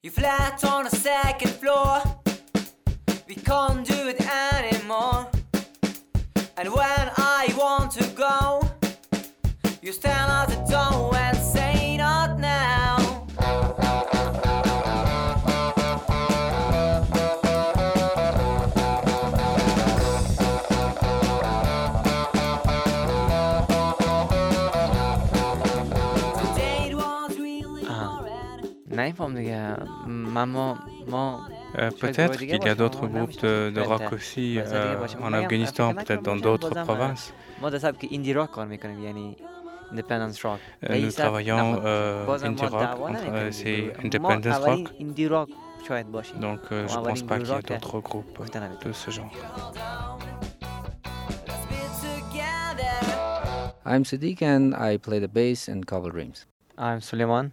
You flat on the second floor. We can't do it anymore. And when I want to go, you stand at the door and Euh, peut-être qu'il y a d'autres groupes euh, de, rock euh, aussi en Afghanistan, peut-être dans d'autres provinces. Nous travaillons indie rock, c'est independence rock. Donc je ne pense pas qu'il y ait d'autres groupes de ce genre. I'm Sadiq and I play the bass in Kabul Dreams. I'm Suleiman.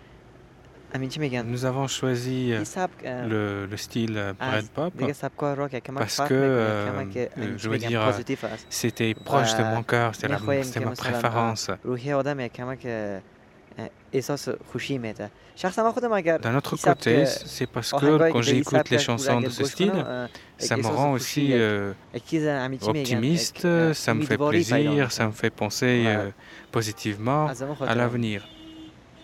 Nous avons choisi euh, le, style euh, bread pop. Parce que, euh, je veux dire, c'était proche de mon cœur, c'était ma préférence. D'un autre côté, c'est parce que quand j'écoute les chansons de ce style, ça me rend aussi optimiste, ça me fait plaisir, ça me fait penser positivement à l'avenir.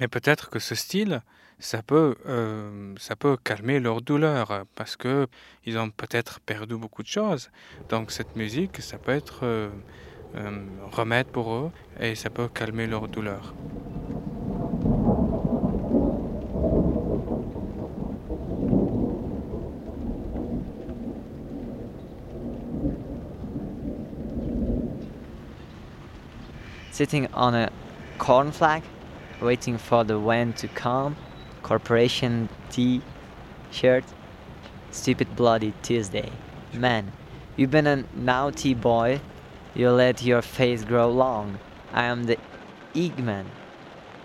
Mais peut-être que ce style, ça peut, euh, ça peut calmer leur douleur parce que ils ont peut-être perdu beaucoup de choses. Donc cette musique, ça peut être euh, euh, remède pour eux et ça peut calmer leur douleur. sitting on a corn flag? Waiting for the wind to come. Corporation t shirt stupid bloody tuesday. Man you've been a naughty boy. You let your face grow long. I am the eggman.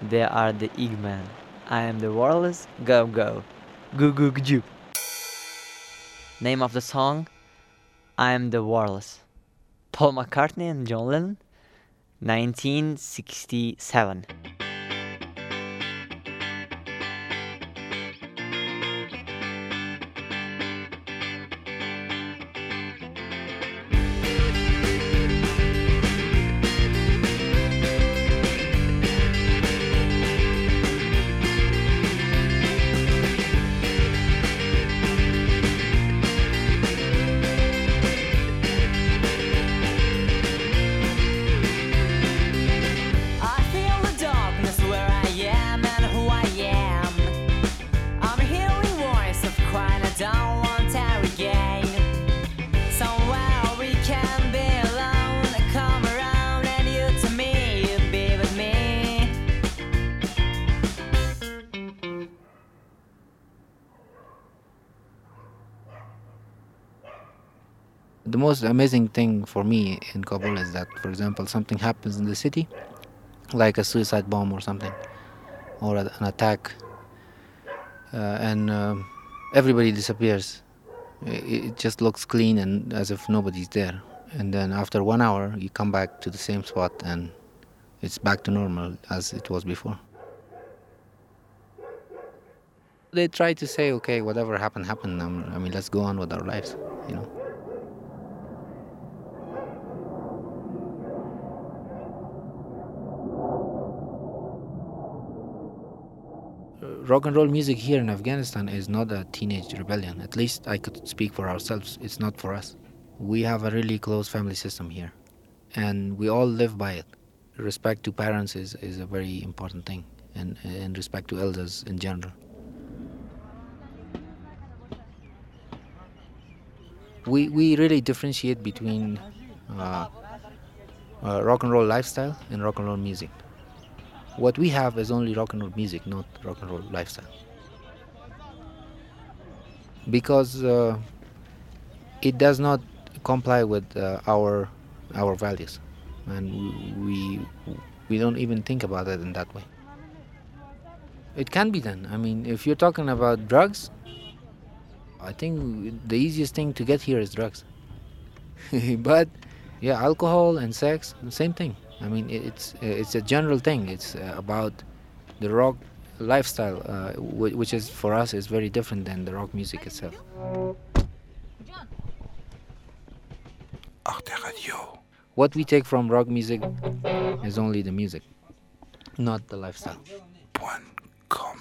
They are the eggman. I am the walrus go go goo goo goo name of the song? I am the walrus paul mccartney and john lennon. 1967. The most amazing thing for me in Kabul is that, for example, something happens in the city, like a suicide bomb or something, or a- an attack, uh, and um, everybody disappears. It, it just looks clean and as if nobody's there. And then after one hour, you come back to the same spot and it's back to normal as it was before. They try to say, okay, whatever happened, happened. Um, I mean, let's go on with our lives, you know. Rock and roll music here in Afghanistan is not a teenage rebellion. At least I could speak for ourselves. It's not for us. We have a really close family system here. and we all live by it. Respect to parents is, is a very important thing, and, and respect to elders in general. We, we really differentiate between uh, uh, rock and roll lifestyle and rock and roll music. What we have is only rock and roll music, not rock and roll lifestyle. Because uh, it does not comply with uh, our our values, and we we don't even think about it in that way. It can be done. I mean, if you're talking about drugs, I think the easiest thing to get here is drugs. but yeah, alcohol and sex, same thing. I mean, it's it's a general thing. It's uh, about the rock lifestyle, uh, wh- which is for us is very different than the rock music itself. Arte Radio. What we take from rock music is only the music, not the lifestyle. Point com.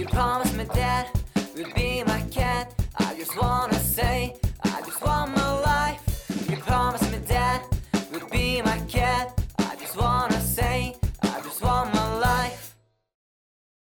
You promised me that you'd be my cat. I just wanna say,